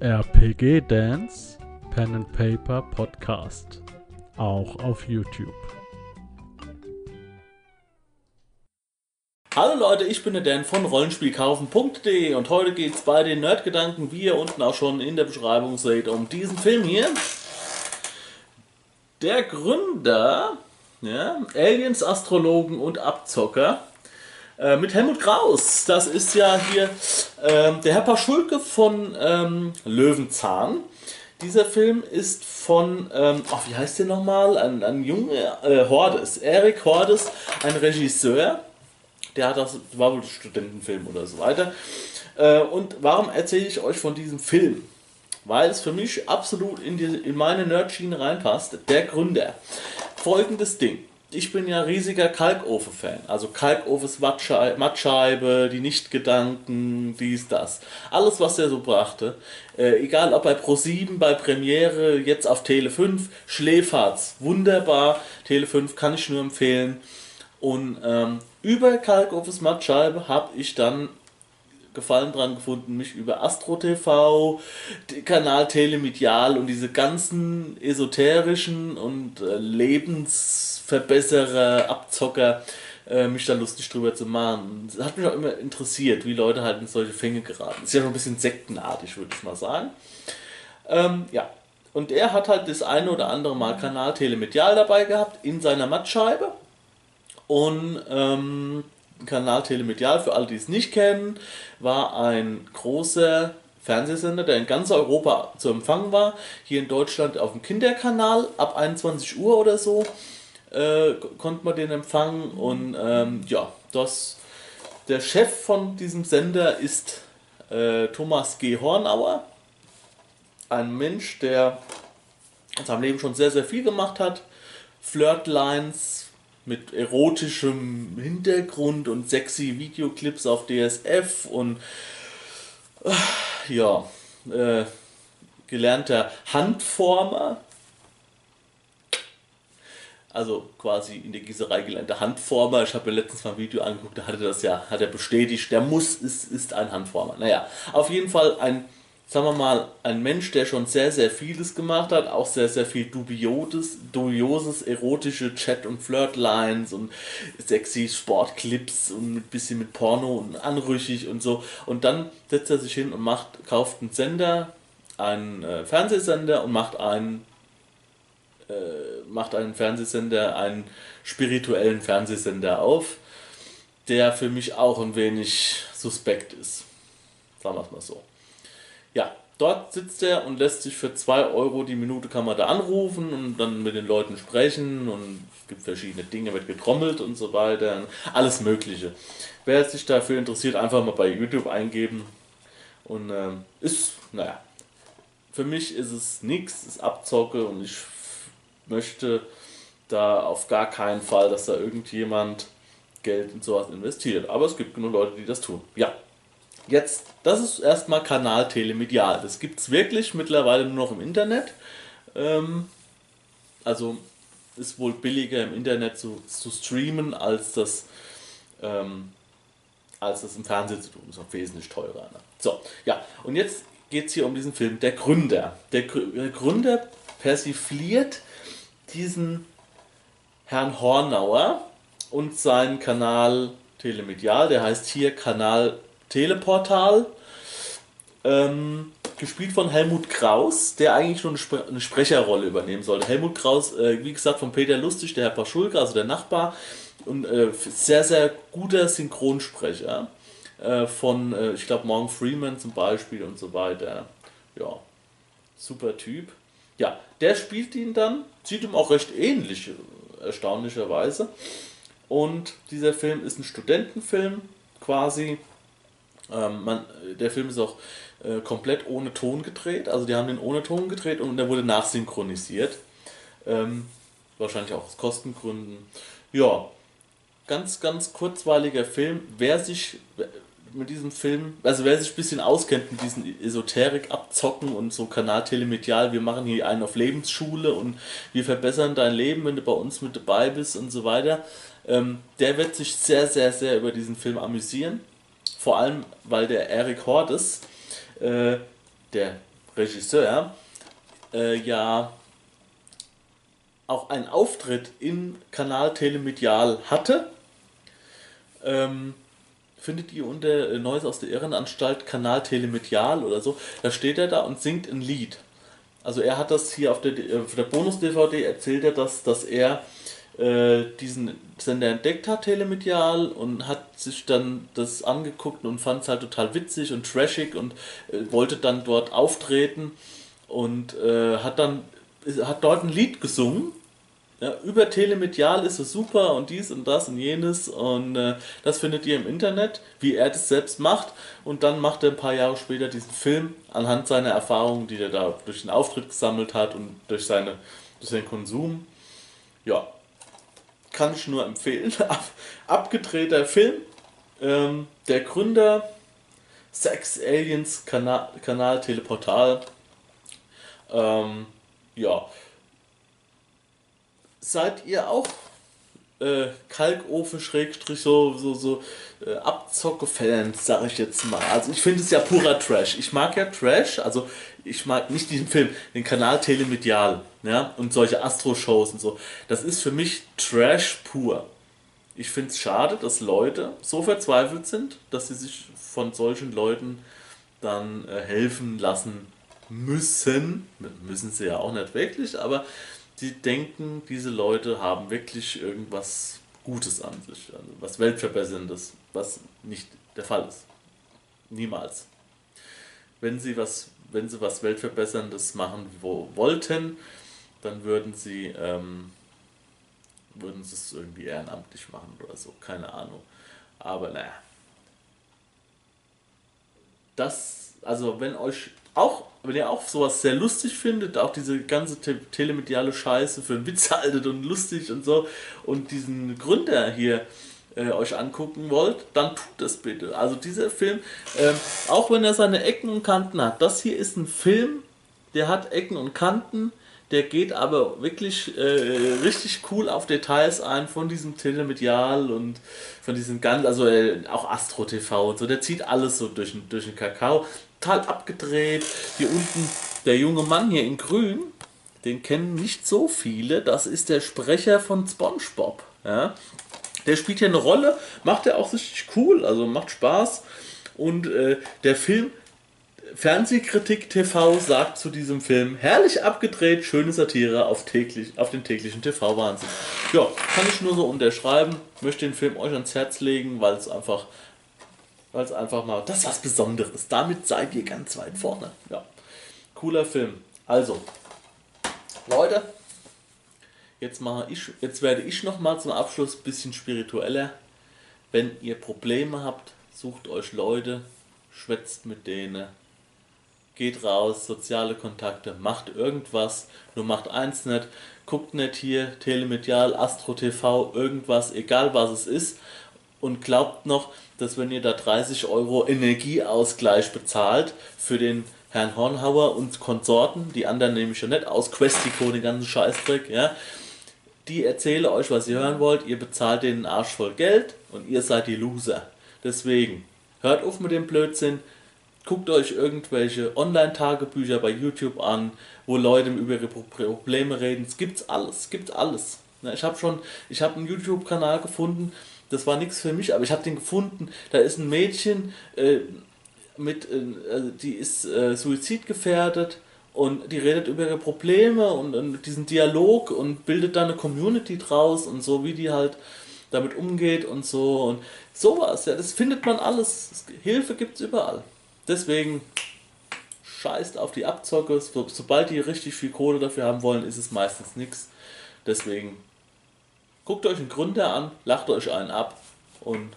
RPG Dance Pen and Paper Podcast. Auch auf YouTube. Hallo Leute, ich bin der Dan von Rollenspielkaufen.de und heute geht es bei den Nerdgedanken, wie ihr unten auch schon in der Beschreibung seht, um diesen Film hier. Der Gründer, ja, Aliens, Astrologen und Abzocker äh, mit Helmut Kraus. Das ist ja hier äh, der Herr Paschulke von ähm, Löwenzahn. Dieser Film ist von, ähm, oh, wie heißt der nochmal? Ein, ein junger äh, Hordes, Erik Hordes, ein Regisseur. Der hat das, war wohl Studentenfilm oder so weiter. Äh, und warum erzähle ich euch von diesem Film? Weil es für mich absolut in, die, in meine Nerdschiene reinpasst. Der Gründer. Folgendes Ding ich bin ja riesiger Kalkofe-Fan. Also Kalkofes Mattscheibe, die Nichtgedanken, dies, das. Alles, was er so brachte. Äh, egal ob bei Pro7, bei Premiere, jetzt auf Tele 5, Schläferz, wunderbar. Tele 5 kann ich nur empfehlen. Und ähm, über Kalkofes Mattscheibe habe ich dann Gefallen dran gefunden, mich über Astro TV, Kanal Telemedial und diese ganzen esoterischen und äh, Lebensverbesserer, Abzocker, äh, mich da lustig drüber zu machen. Das hat mich auch immer interessiert, wie Leute halt in solche Fänge geraten. Ist ja schon ein bisschen sektenartig, würde ich mal sagen. Ähm, ja, und er hat halt das eine oder andere Mal Kanal Telemedial dabei gehabt in seiner Mattscheibe. Und ähm, Kanal Telemedial, für alle, die es nicht kennen, war ein großer Fernsehsender, der in ganz Europa zu empfangen war. Hier in Deutschland auf dem Kinderkanal ab 21 Uhr oder so äh, konnte man den empfangen. Und ähm, ja, das, der Chef von diesem Sender ist äh, Thomas G. Hornauer. Ein Mensch, der in seinem Leben schon sehr, sehr viel gemacht hat. Flirtlines, mit erotischem Hintergrund und sexy Videoclips auf DSF und äh, ja, äh, gelernter Handformer. Also quasi in der Gießerei gelernter Handformer. Ich habe mir letztens mal ein Video angeguckt, da hatte das ja, hat er bestätigt, der muss, ist, ist ein Handformer. Naja, auf jeden Fall ein sagen wir mal, ein Mensch, der schon sehr, sehr vieles gemacht hat, auch sehr, sehr viel dubioses, dubioses erotische Chat- und Flirtlines und sexy Sportclips und ein bisschen mit Porno und anrüchig und so. Und dann setzt er sich hin und macht, kauft einen Sender, einen äh, Fernsehsender und macht einen äh, macht einen Fernsehsender, einen spirituellen Fernsehsender auf, der für mich auch ein wenig suspekt ist. Sagen wir es mal so. Ja, dort sitzt er und lässt sich für 2 Euro die Minute kann man da anrufen und dann mit den Leuten sprechen und es gibt verschiedene Dinge, wird getrommelt und so weiter. Alles Mögliche. Wer sich dafür interessiert, einfach mal bei YouTube eingeben. Und ähm, ist, naja, für mich ist es nichts, ist Abzocke und ich möchte da auf gar keinen Fall, dass da irgendjemand Geld in sowas investiert. Aber es gibt genug Leute, die das tun. Ja, Jetzt, das ist erstmal Kanal Telemedial. Das gibt es wirklich mittlerweile nur noch im Internet. Ähm, also ist wohl billiger im Internet zu, zu streamen, als das, ähm, als das im Fernsehen zu tun. Ist auch wesentlich teurer. Ne? So, ja, und jetzt geht es hier um diesen Film Der Gründer. Der, der Gründer persifliert diesen Herrn Hornauer und seinen Kanal Telemedial, der heißt hier Kanal Teleportal. Ähm, gespielt von Helmut Kraus, der eigentlich schon eine, Spre eine Sprecherrolle übernehmen sollte. Helmut Kraus, äh, wie gesagt, von Peter Lustig, der Herr Paschulke, also der Nachbar, und äh, sehr, sehr guter Synchronsprecher äh, von, äh, ich glaube, Morgan Freeman zum Beispiel und so weiter. Ja, super Typ. Ja, der spielt ihn dann, sieht ihm auch recht ähnlich, erstaunlicherweise. Und dieser Film ist ein Studentenfilm quasi ähm, man, der Film ist auch äh, komplett ohne Ton gedreht. Also die haben den ohne Ton gedreht und der wurde nachsynchronisiert. Ähm, wahrscheinlich auch aus Kostengründen. Ja, ganz, ganz kurzweiliger Film. Wer sich mit diesem Film, also wer sich ein bisschen auskennt mit diesen Esoterik abzocken und so Kanal Telemedial, wir machen hier einen auf Lebensschule und wir verbessern dein Leben, wenn du bei uns mit dabei bist und so weiter, ähm, der wird sich sehr, sehr, sehr über diesen Film amüsieren vor allem, weil der Eric Hordes, äh, der Regisseur, äh, ja auch einen Auftritt in Kanal Telemedial hatte. Ähm, findet ihr unter äh, Neues aus der Irrenanstalt Kanal Telemedial oder so. Da steht er da und singt ein Lied. Also er hat das hier auf der, äh, der Bonus-DVD erzählt er das, dass er äh, diesen Sender entdeckt hat, telemedial, und hat sich dann das angeguckt und fand es halt total witzig und trashig und äh, wollte dann dort auftreten und äh, hat dann hat dort ein Lied gesungen. Ja, über Telemedial ist es super und dies und das und jenes und äh, das findet ihr im Internet, wie er das selbst macht und dann macht er ein paar Jahre später diesen Film anhand seiner Erfahrungen, die er da durch den Auftritt gesammelt hat und durch, seine, durch seinen Konsum. Ja, kann ich nur empfehlen. Ab, abgedrehter Film. Ähm, der Gründer Sex Aliens Kanal, Kanal Teleportal. Ähm, ja. Seid ihr auch äh, Kalkofen Schrägstrich so so so äh, Abzocke-Fans, sag ich jetzt mal. Also ich finde es ja purer Trash. Ich mag ja Trash, also ich mag nicht diesen Film, den Kanal Telemedial, ja, und solche Astro-Shows und so. Das ist für mich Trash pur. Ich finde es schade, dass Leute so verzweifelt sind, dass sie sich von solchen Leuten dann äh, helfen lassen müssen. Müssen sie ja auch nicht wirklich, aber sie denken, diese Leute haben wirklich irgendwas Gutes an sich, also was Weltverbesserndes, was nicht der Fall ist. Niemals. Wenn sie was, wenn sie was Weltverbesserndes machen wo, wollten, dann würden sie, ähm, würden sie es irgendwie ehrenamtlich machen oder so, keine Ahnung. Aber naja. Das, also wenn euch auch, wenn ihr auch sowas sehr lustig findet, auch diese ganze te telemediale Scheiße für einen Witz haltet und lustig und so und diesen Gründer hier äh, euch angucken wollt, dann tut das bitte. Also dieser Film, äh, auch wenn er seine Ecken und Kanten hat, das hier ist ein Film, der hat Ecken und Kanten, der geht aber wirklich äh, richtig cool auf Details ein von diesem Telemedial und von diesem ganz, also äh, auch Astro TV und so. Der zieht alles so durch, durch den Kakao total abgedreht. Hier unten der junge Mann hier in grün, den kennen nicht so viele. Das ist der Sprecher von SpongeBob. Ja? Der spielt hier eine Rolle, macht er auch richtig cool, also macht Spaß. Und äh, der Film Fernsehkritik TV sagt zu diesem Film, herrlich abgedreht, schöne Satire auf, täglich, auf den täglichen TV-Wahnsinn. Ja, kann ich nur so unterschreiben, möchte den Film euch ans Herz legen, weil es einfach weil es einfach mal, das ist was Besonderes. Damit seid ihr ganz weit vorne. Ja, cooler Film. Also, Leute, jetzt, mache ich, jetzt werde ich noch mal zum Abschluss ein bisschen spiritueller. Wenn ihr Probleme habt, sucht euch Leute, schwätzt mit denen, geht raus, soziale Kontakte, macht irgendwas, nur macht eins nicht, guckt nicht hier, Telemedial, Astro TV, irgendwas, egal was es ist und glaubt noch, dass wenn ihr da 30 Euro Energieausgleich bezahlt für den Herrn Hornhauer und Konsorten, die anderen nehme ich ja nicht aus, Questico, den ganzen Scheißdreck, ja, die erzählen euch, was ihr hören wollt, ihr bezahlt denen Arsch voll Geld und ihr seid die Loser. Deswegen, hört auf mit dem Blödsinn, guckt euch irgendwelche Online-Tagebücher bei YouTube an, wo Leute über ihre Probleme reden. Es gibt's alles, es gibt alles. Ich habe schon, ich habe einen YouTube-Kanal gefunden, das war nichts für mich, aber ich habe den gefunden. Da ist ein Mädchen äh, mit, äh, also die ist äh, suizidgefährdet und die redet über ihre Probleme und, und, diesen Dialog und bildet da eine Community draus und so, wie die halt damit umgeht und so und sowas. Ja, das findet man alles. Hilfe gibt es überall. Deswegen scheißt auf die Abzocke. sobald die richtig viel Kohle dafür haben wollen, ist es meistens nichts. Deswegen Guckt euch einen Gründer an, lacht euch einen ab und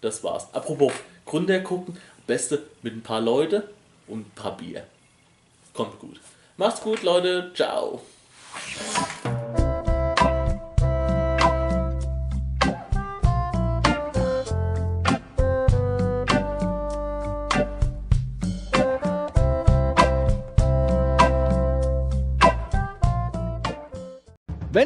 das war's. Apropos Gründer gucken, beste mit ein paar Leute und ein paar Bier. Kommt gut. Macht's gut, Leute. Ciao.